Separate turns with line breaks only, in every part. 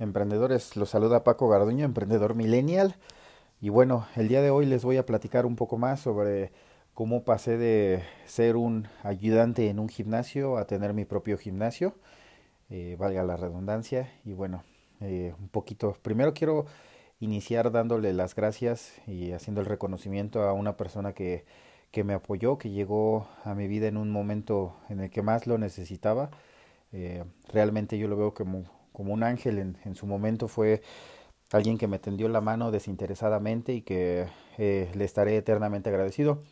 emprendedores? Los saluda Paco Garduño, emprendedor millennial. Y bueno, el día de hoy les voy a platicar un poco más sobre cómo pasé de ser un ayudante en un gimnasio a tener mi propio gimnasio, eh, valga la redundancia. Y bueno, eh, un poquito, primero quiero iniciar dándole las gracias y haciendo el reconocimiento a una persona que, que me apoyó, que llegó a mi vida en un momento en el que más lo necesitaba. Eh, realmente yo lo veo como, como un ángel en, su momento, fue alguien que me tendió la mano desinteresadamente y que eh, le estaré eternamente agradecido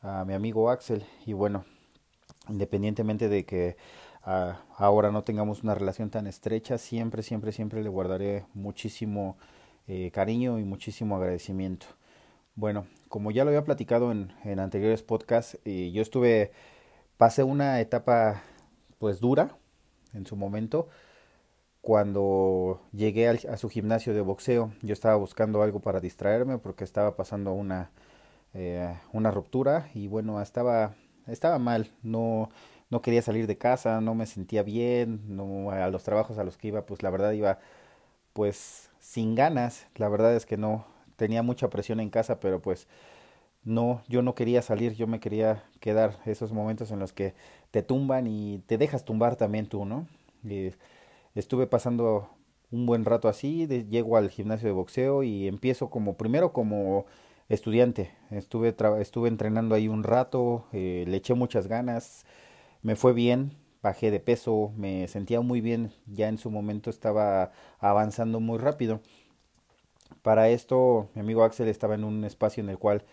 a mi amigo Axel. Y bueno, independientemente de que uh, ahora no tengamos una relación tan estrecha, siempre, siempre, siempre le guardaré muchísimo eh, cariño y muchísimo agradecimiento. Bueno, como ya lo había platicado en, en anteriores podcasts, eh, yo estuve, pasé una etapa pues dura en su momento. Cuando llegué a su gimnasio de boxeo, yo estaba buscando algo para distraerme porque estaba pasando una, eh, una ruptura y bueno, estaba, estaba mal, no, no quería salir de casa, no me sentía bien, no, a los trabajos a los que iba, pues la verdad iba pues sin ganas, la verdad es que no, tenía mucha presión en casa, pero pues no, yo no quería salir, yo me quería quedar. Esos momentos en los que te tumban y te dejas tumbar también tú, ¿no? Y estuve pasando un buen rato así, llego al gimnasio de boxeo y empiezo como, primero como estudiante, estuve, estuve entrenando ahí un rato, eh, le eché muchas ganas, me fue bien, bajé de peso, me sentía muy bien, ya en su momento estaba avanzando muy rápido. Para esto, mi amigo Axel estaba en un espacio en el cual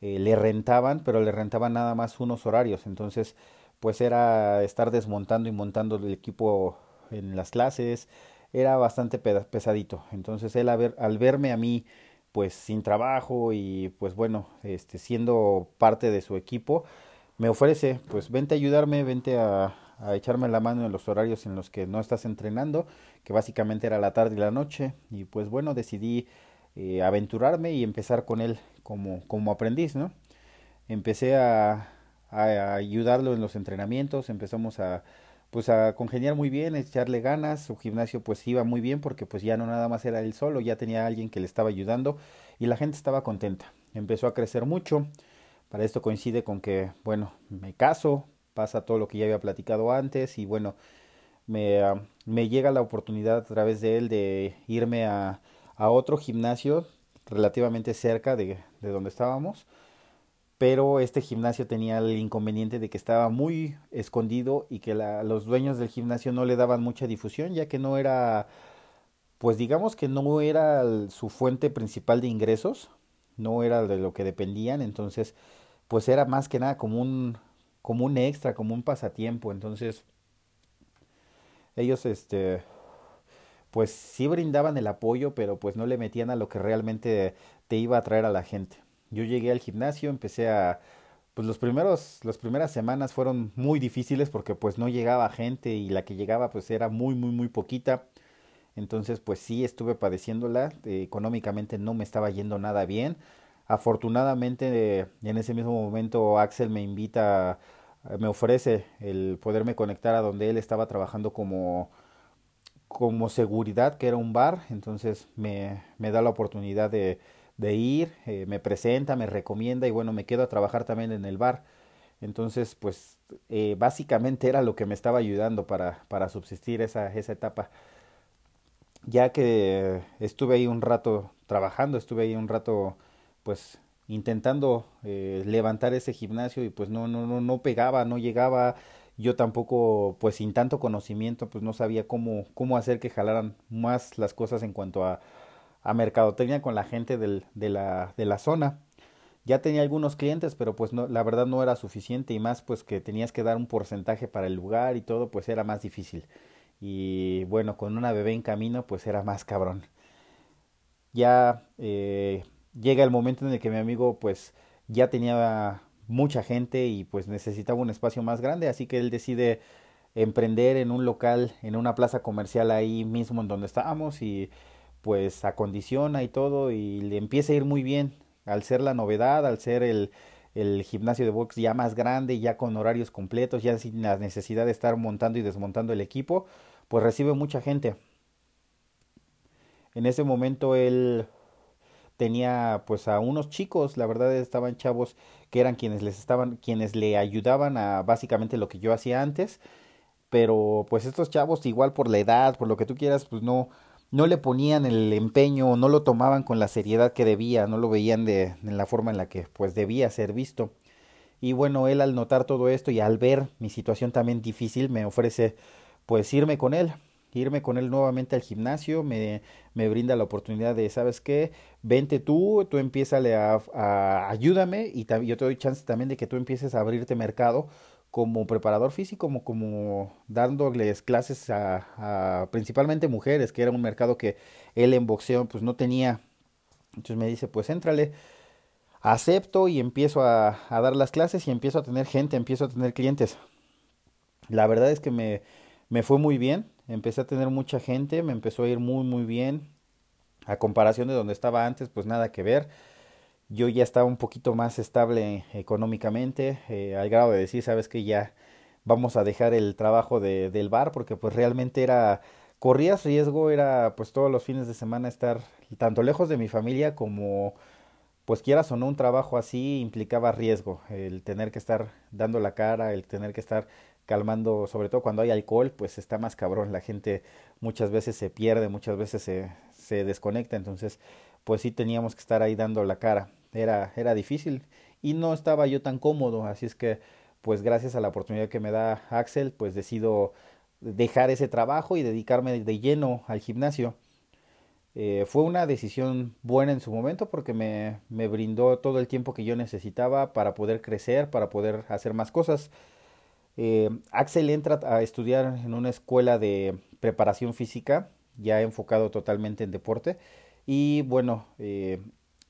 eh, le rentaban, pero le rentaban nada más unos horarios. Entonces, pues era estar desmontando y montando el equipo en las clases. Era bastante pesadito. Entonces, él ver, al verme a mí, pues sin trabajo y pues bueno, este, siendo parte de su equipo, me ofrece, pues vente a ayudarme, vente a, echarme la mano en los horarios en los que no estás entrenando, que básicamente era la tarde y la noche. Y pues bueno, decidí eh, aventurarme y empezar con él como, como aprendiz, ¿no? Empecé a, a ayudarlo en los entrenamientos, empezamos a pues a congeniar muy bien, echarle ganas, su gimnasio pues iba muy bien porque pues ya no nada más era él solo, ya tenía alguien que le estaba ayudando y la gente estaba contenta. Empezó a crecer mucho. Para esto coincide con que, bueno, me caso, pasa todo lo que ya había platicado antes y bueno, me, me llega la oportunidad a través de él de irme a a otro gimnasio relativamente cerca de, de donde estábamos, pero este gimnasio tenía el inconveniente de que estaba muy escondido y que la, los dueños del gimnasio no le daban mucha difusión, ya que no era, pues digamos que no era su fuente principal de ingresos, no era de lo que dependían, entonces pues era más que nada como un, como un extra, como un pasatiempo, entonces ellos este pues sí brindaban el apoyo, pero pues no le metían a lo que realmente te iba a traer a la gente. Yo llegué al gimnasio, empecé a pues los primeros las primeras semanas fueron muy difíciles porque pues no llegaba gente y la que llegaba pues era muy muy muy poquita. Entonces pues sí estuve padeciéndola, eh, económicamente no me estaba yendo nada bien. Afortunadamente en ese mismo momento Axel me invita me ofrece el poderme conectar a donde él estaba trabajando como como seguridad que era un bar, entonces me, me da la oportunidad de, de ir, eh, me presenta, me recomienda y bueno, me quedo a trabajar también en el bar. Entonces, pues eh, básicamente era lo que me estaba ayudando para, para subsistir esa, esa etapa. Ya que estuve ahí un rato trabajando, estuve ahí un rato pues intentando eh, levantar ese gimnasio y pues no, no, no, no pegaba, no llegaba, yo tampoco, pues sin tanto conocimiento, pues no sabía cómo, cómo hacer que jalaran más las cosas en cuanto a, a mercadotecnia con la gente del, de, la, de la zona. Ya tenía algunos clientes, pero pues no, la verdad no era suficiente y más pues que tenías que dar un porcentaje para el lugar y todo, pues era más difícil. Y bueno, con una bebé en camino, pues era más cabrón. Ya eh, llega el momento en el que mi amigo pues ya tenía mucha gente y pues necesitaba un espacio más grande, así que él decide emprender en un local, en una plaza comercial ahí mismo en donde estábamos y pues acondiciona y todo y le empieza a ir muy bien al ser la novedad, al ser el, el gimnasio de box ya más grande, ya con horarios completos, ya sin la necesidad de estar montando y desmontando el equipo, pues recibe mucha gente. En ese momento él tenía pues a unos chicos, la verdad estaban chavos que eran quienes les estaban quienes le ayudaban a básicamente lo que yo hacía antes, pero pues estos chavos igual por la edad, por lo que tú quieras, pues no no le ponían el empeño, no lo tomaban con la seriedad que debía, no lo veían de, la forma en la que pues debía ser visto. Y bueno, él al notar todo esto y al ver mi situación también difícil, me ofrece pues irme con él, irme con él nuevamente al gimnasio, me, me brinda la oportunidad de, ¿sabes qué? Vente tú, tú empiezale a, a ayúdame y yo te doy chance también de que tú empieces a abrirte mercado como preparador físico, como, como dándoles clases a, principalmente mujeres, que era un mercado que él en boxeo pues no tenía. Entonces me dice, pues éntrale, acepto y empiezo a, a dar las clases y empiezo a tener gente, empiezo a tener clientes. La verdad es que me, me fue muy bien, empecé a tener mucha gente, me empezó a ir muy muy bien. A comparación de donde estaba antes, pues nada que ver yo ya estaba un poquito más estable económicamente, eh, al grado de decir, sabes que ya vamos a dejar el trabajo de, del bar, porque pues realmente era, corrías riesgo, era pues todos los fines de semana estar tanto lejos de mi familia como pues quieras o no un trabajo así implicaba riesgo, el tener que estar dando la cara, el tener que estar calmando, sobre todo cuando hay alcohol, pues está más cabrón, la gente muchas veces se pierde, muchas veces se, se desconecta, entonces pues sí teníamos que estar ahí dando la cara. Era, era difícil y no estaba yo tan cómodo, así es que pues gracias a la oportunidad que me da Axel, pues decido dejar ese trabajo y dedicarme de lleno al gimnasio. Eh, fue una decisión buena en su momento porque me, me brindó todo el tiempo que yo necesitaba para poder crecer, para poder hacer más cosas. Eh, Axel entra a estudiar en una escuela de preparación física, ya enfocado totalmente en deporte, y bueno, eh,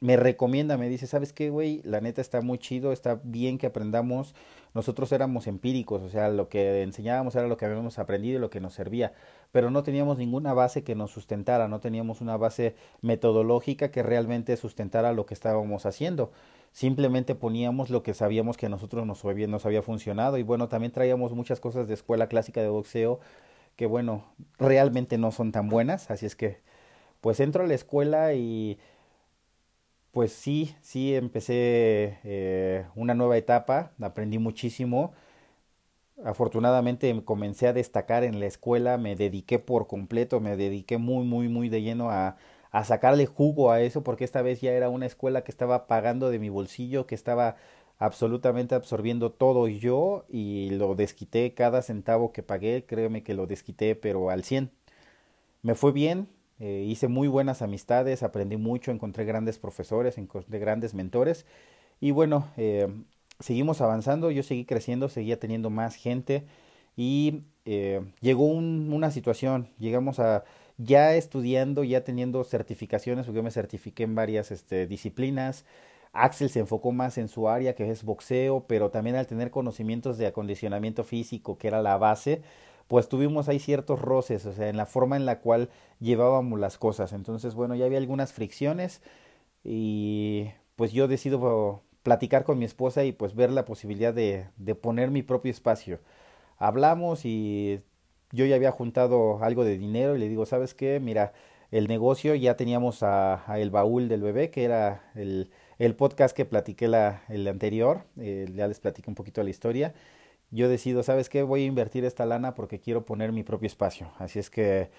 me recomienda, me dice, ¿sabes qué, güey? La neta está muy chido, está bien que aprendamos. Nosotros éramos empíricos, o sea, lo que enseñábamos era lo que habíamos aprendido y lo que nos servía, pero no teníamos ninguna base que nos sustentara, no teníamos una base metodológica que realmente sustentara lo que estábamos haciendo. Simplemente poníamos lo que sabíamos que a nosotros nos nos había funcionado y bueno, también traíamos muchas cosas de escuela clásica de boxeo que bueno, realmente no son tan buenas, así es que pues entro a la escuela y pues sí, sí empecé eh, una nueva etapa, aprendí muchísimo. Afortunadamente comencé a destacar en la escuela, me dediqué por completo, me dediqué muy, muy, muy de lleno a, a sacarle jugo a eso, porque esta vez ya era una escuela que estaba pagando de mi bolsillo, que estaba absolutamente absorbiendo todo yo y lo desquité cada centavo que pagué, créeme que lo desquité, pero al 100. Me fue bien, eh, hice muy buenas amistades, aprendí mucho, encontré grandes profesores, encontré grandes mentores y bueno, eh, seguimos avanzando, yo seguí creciendo, seguía teniendo más gente y eh, llegó un, una situación, llegamos a ya estudiando, ya teniendo certificaciones, porque yo me certifiqué en varias este, disciplinas. Axel se enfocó más en su área, que es boxeo, pero también al tener conocimientos de acondicionamiento físico, que era la base, pues tuvimos ahí ciertos roces, o sea, en la forma en la cual llevábamos las cosas. Entonces, bueno, ya había algunas fricciones y pues yo decido platicar con mi esposa y pues ver la posibilidad de, de poner mi propio espacio. Hablamos y yo ya había juntado algo de dinero y le digo, ¿sabes qué? Mira, el negocio ya teníamos a, el baúl del bebé, que era el, el podcast que platiqué la, el anterior, eh, ya les platiqué un poquito la historia yo decido, ¿sabes qué? Voy a invertir esta lana porque quiero poner mi propio espacio. Así es que,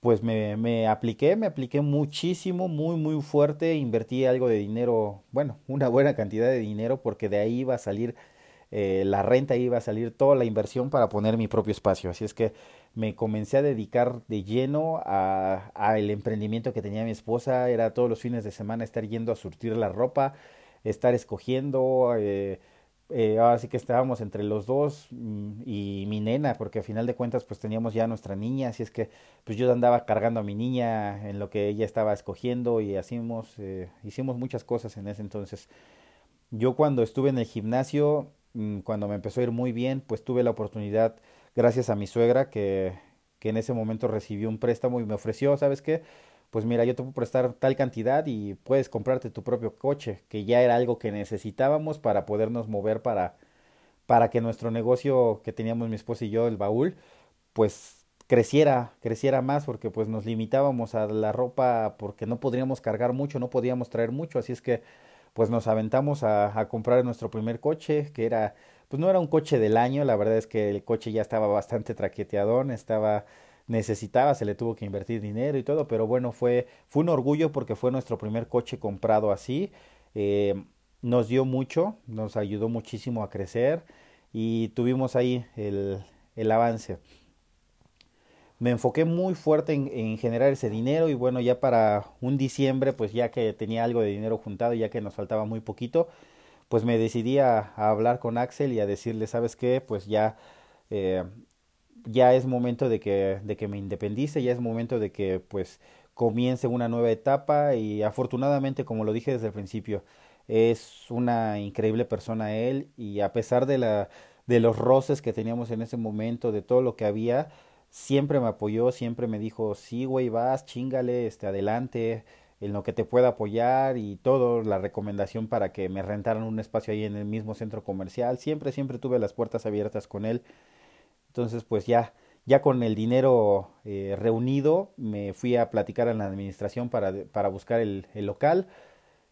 pues me, me apliqué, me apliqué muchísimo, muy, muy fuerte, invertí algo de dinero, bueno, una buena cantidad de dinero porque de ahí iba a salir eh, la renta, iba a salir toda la inversión para poner mi propio espacio. Así es que me comencé a dedicar de lleno a, el emprendimiento que tenía mi esposa, era todos los fines de semana estar yendo a surtir la ropa, estar escogiendo, eh, eh, ahora sí que estábamos entre los dos mm, y mi nena, porque al final de cuentas pues teníamos ya nuestra niña, así es que pues yo andaba cargando a mi niña en lo que ella estaba escogiendo y hacíamos, eh, hicimos muchas cosas en ese entonces. Yo cuando estuve en el gimnasio, mm, cuando me empezó a ir muy bien, pues tuve la oportunidad, gracias a mi suegra, que, que en ese momento recibió un préstamo y me ofreció, ¿sabes qué? Pues mira, yo te puedo prestar tal cantidad y puedes comprarte tu propio coche, que ya era algo que necesitábamos para podernos mover para, para que nuestro negocio que teníamos mi esposa y yo, el baúl, pues creciera, creciera más, porque pues nos limitábamos a la ropa porque no podríamos cargar mucho, no podíamos traer mucho, así es que pues nos aventamos a, a comprar nuestro primer coche, que era, pues no era un coche del año, la verdad es que el coche ya estaba bastante traqueteadón, estaba necesitaba, se le tuvo que invertir dinero y todo, pero bueno, fue, fue un orgullo porque fue nuestro primer coche comprado así. Eh, nos dio mucho, nos ayudó muchísimo a crecer y tuvimos ahí el, el avance. Me enfoqué muy fuerte en, en, generar ese dinero y bueno, ya para un diciembre, pues ya que tenía algo de dinero juntado, ya que nos faltaba muy poquito, pues me decidí a, a hablar con Axel y a decirle, ¿sabes qué? Pues ya eh, ya es momento de que, de que me independice, ya es momento de que pues comience una nueva etapa y afortunadamente, como lo dije desde el principio, es una increíble persona él y a pesar de la de los roces que teníamos en ese momento, de todo lo que había, siempre me apoyó, siempre me dijo, sí, güey, vas, chingale, este, adelante, en lo que te pueda apoyar y todo, la recomendación para que me rentaran un espacio ahí en el mismo centro comercial, siempre, siempre tuve las puertas abiertas con él entonces, pues ya, ya con el dinero eh, reunido, me fui a platicar en la administración para, para buscar el, local.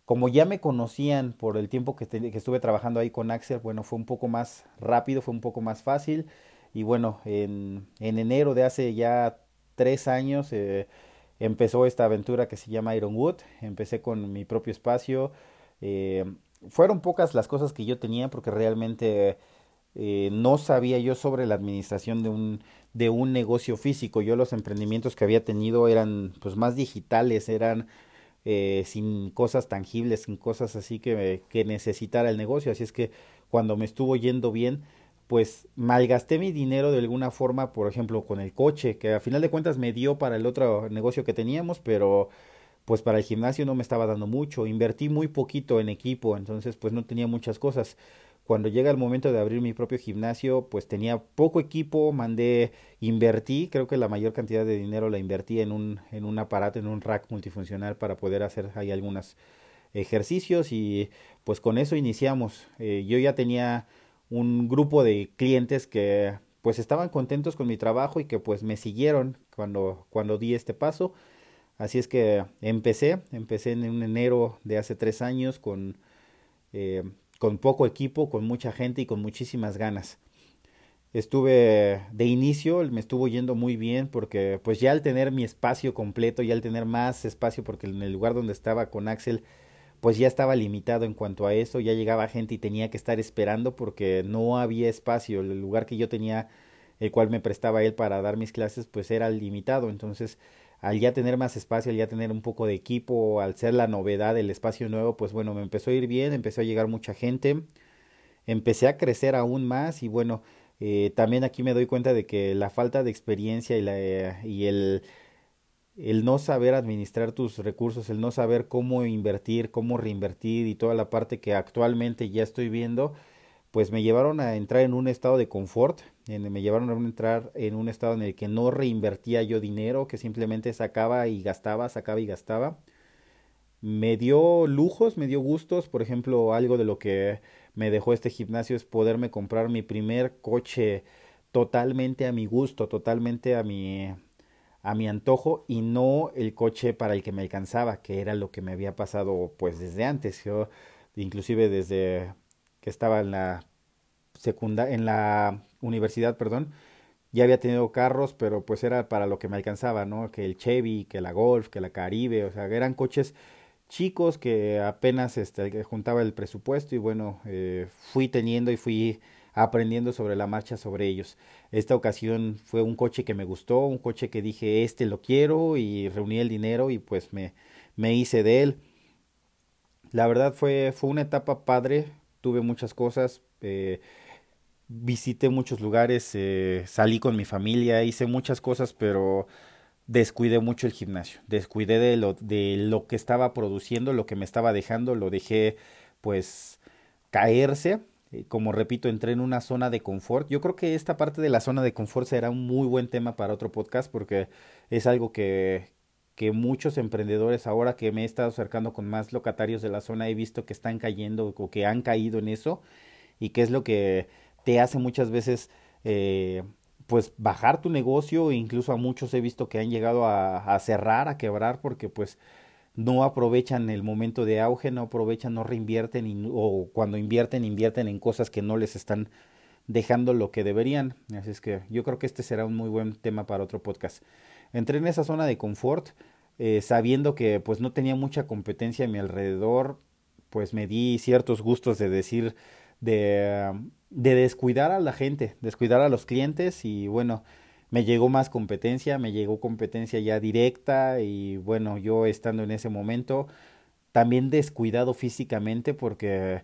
Como ya me conocían por el tiempo que, estuve trabajando ahí con Axel, bueno, fue un poco más rápido, fue un poco más fácil. Y bueno, en, en enero de hace ya tres años eh, empezó esta aventura que se llama Ironwood. Empecé con mi propio espacio. Eh, fueron pocas las cosas que yo tenía porque realmente eh, no sabía yo sobre la administración de un, de un negocio físico. Yo los emprendimientos que había tenido eran pues más digitales, eran eh, sin cosas tangibles, sin cosas así que, que necesitara el negocio. Así es que cuando me estuvo yendo bien, pues malgasté mi dinero de alguna forma, por ejemplo, con el coche, que a final de cuentas me dio para el otro negocio que teníamos, pero pues para el gimnasio no me estaba dando mucho. Invertí muy poquito en equipo, entonces pues no tenía muchas cosas cuando llega el momento de abrir mi propio gimnasio, pues tenía poco equipo, mandé, invertí, creo que la mayor cantidad de dinero la invertí en un, en un aparato, en un rack multifuncional para poder hacer ahí algunos ejercicios y pues con eso iniciamos. Eh, yo ya tenía un grupo de clientes que pues estaban contentos con mi trabajo y que pues me siguieron cuando, cuando di este paso. Así es que empecé, empecé en un enero de hace tres años con eh, con poco equipo, con mucha gente y con muchísimas ganas. Estuve de inicio, me estuvo yendo muy bien porque pues ya al tener mi espacio completo, ya al tener más espacio porque en el lugar donde estaba con Axel pues ya estaba limitado en cuanto a eso, ya llegaba gente y tenía que estar esperando porque no había espacio, el lugar que yo tenía, el cual me prestaba él para dar mis clases, pues era limitado, entonces al ya tener más espacio, al ya tener un poco de equipo, al ser la novedad del espacio nuevo, pues bueno, me empezó a ir bien, empezó a llegar mucha gente, empecé a crecer aún más y bueno, eh, también aquí me doy cuenta de que la falta de experiencia y, la, eh, y el, el no saber administrar tus recursos, el no saber cómo invertir, cómo reinvertir y toda la parte que actualmente ya estoy viendo, pues me llevaron a entrar en un estado de confort, me llevaron a entrar en un estado en el que no reinvertía yo dinero, que simplemente sacaba y gastaba, sacaba y gastaba. Me dio lujos, me dio gustos, por ejemplo, algo de lo que me dejó este gimnasio es poderme comprar mi primer coche totalmente a mi gusto, totalmente a mi a mi antojo y no el coche para el que me alcanzaba, que era lo que me había pasado pues desde antes. Yo inclusive desde que estaba en la secunda en la universidad, perdón, ya había tenido carros, pero pues era para lo que me alcanzaba, ¿no? Que el Chevy, que la Golf, que la Caribe, o sea, eran coches chicos que apenas este, juntaba el presupuesto y bueno, eh, fui teniendo y fui aprendiendo sobre la marcha sobre ellos. Esta ocasión fue un coche que me gustó, un coche que dije, este lo quiero y reuní el dinero y pues me, me hice de él. La verdad fue, fue una etapa padre, tuve muchas cosas, eh, visité muchos lugares, eh, salí con mi familia, hice muchas cosas, pero descuidé mucho el gimnasio, descuidé de lo, de lo que estaba produciendo, lo que me estaba dejando, lo dejé pues caerse. Eh, como repito, entré en una zona de confort. Yo creo que esta parte de la zona de confort será un muy buen tema para otro podcast porque es algo que, que muchos emprendedores ahora que me he estado acercando con más locatarios de la zona he visto que están cayendo o que han caído en eso y que es lo que te hace muchas veces eh, pues bajar tu negocio, incluso a muchos he visto que han llegado a, cerrar, a quebrar, porque pues no aprovechan el momento de auge, no aprovechan, no reinvierten o cuando invierten, invierten en cosas que no les están dejando lo que deberían. Así es que yo creo que este será un muy buen tema para otro podcast. Entré en esa zona de confort, eh, sabiendo que pues no tenía mucha competencia a mi alrededor, pues me di ciertos gustos de decir, de, de descuidar a la gente, descuidar a los clientes y bueno, me llegó más competencia, me llegó competencia ya directa y bueno, yo estando en ese momento también descuidado físicamente porque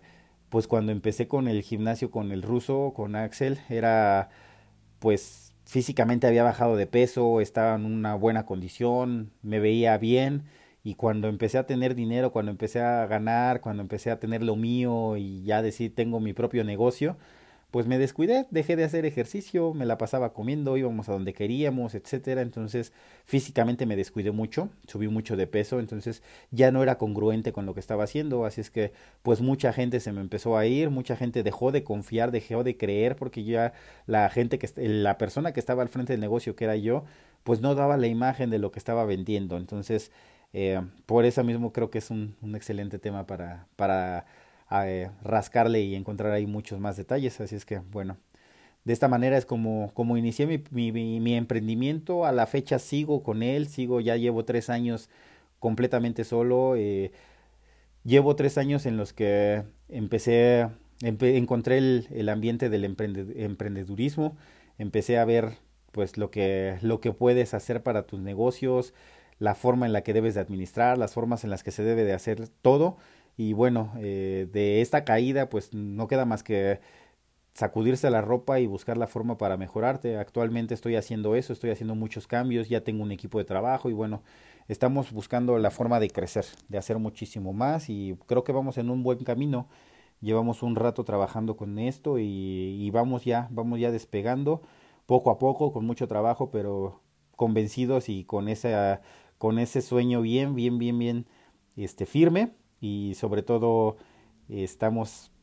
pues cuando empecé con el gimnasio con el ruso, con Axel, era pues físicamente había bajado de peso, estaba en una buena condición, me veía bien y cuando empecé a tener dinero, cuando empecé a ganar, cuando empecé a tener lo mío y ya decir tengo mi propio negocio, pues me descuidé, dejé de hacer ejercicio, me la pasaba comiendo, íbamos a donde queríamos, etcétera, entonces físicamente me descuidé mucho, subí mucho de peso, entonces ya no era congruente con lo que estaba haciendo, así es que pues mucha gente se me empezó a ir, mucha gente dejó de confiar, dejó de creer porque ya la gente que la persona que estaba al frente del negocio que era yo, pues no daba la imagen de lo que estaba vendiendo, entonces eh, por eso mismo creo que es un, excelente tema para para eh, rascarle y encontrar ahí muchos más detalles. Así es que, bueno, de esta manera es como, como inicié mi, mi, mi, emprendimiento. A la fecha sigo con él, sigo, ya llevo tres años completamente solo. Eh, llevo tres años en los que empecé, encontré el, el, ambiente del emprendedurismo, empecé a ver pues lo que, lo que puedes hacer para tus negocios, la forma en la que debes de administrar, las formas en las que se debe de hacer todo y bueno, eh, de esta caída pues no queda más que sacudirse la ropa y buscar la forma para mejorarte. Actualmente estoy haciendo eso, estoy haciendo muchos cambios, ya tengo un equipo de trabajo y bueno, estamos buscando la forma de crecer, de hacer muchísimo más y creo que vamos en un buen camino. Llevamos un rato trabajando con esto y, y vamos ya, vamos ya despegando poco a poco, con mucho trabajo, pero convencidos y con esa, con ese sueño bien, bien, bien, bien, este, firme y sobre todo estamos,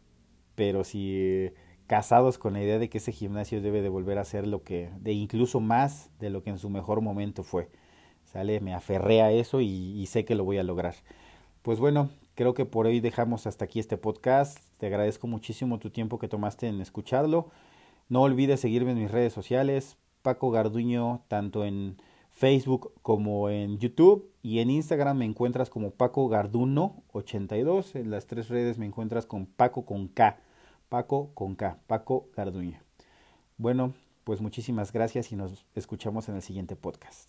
pero si casados con la idea de que ese gimnasio debe de volver a ser lo que, de incluso más de lo que en su mejor momento fue. ¿Sale? Me aferré a eso y, y sé que lo voy a lograr. Pues bueno, creo que por hoy dejamos hasta aquí este podcast. Te agradezco muchísimo tu tiempo que tomaste en escucharlo. No olvides seguirme en mis redes sociales, Paco Garduño, tanto en Facebook como en YouTube y en Instagram me encuentras como Paco Garduno82. En las tres redes me encuentras con Paco con K. Paco con K. Paco Garduño. Bueno, pues muchísimas gracias y nos escuchamos en el siguiente podcast.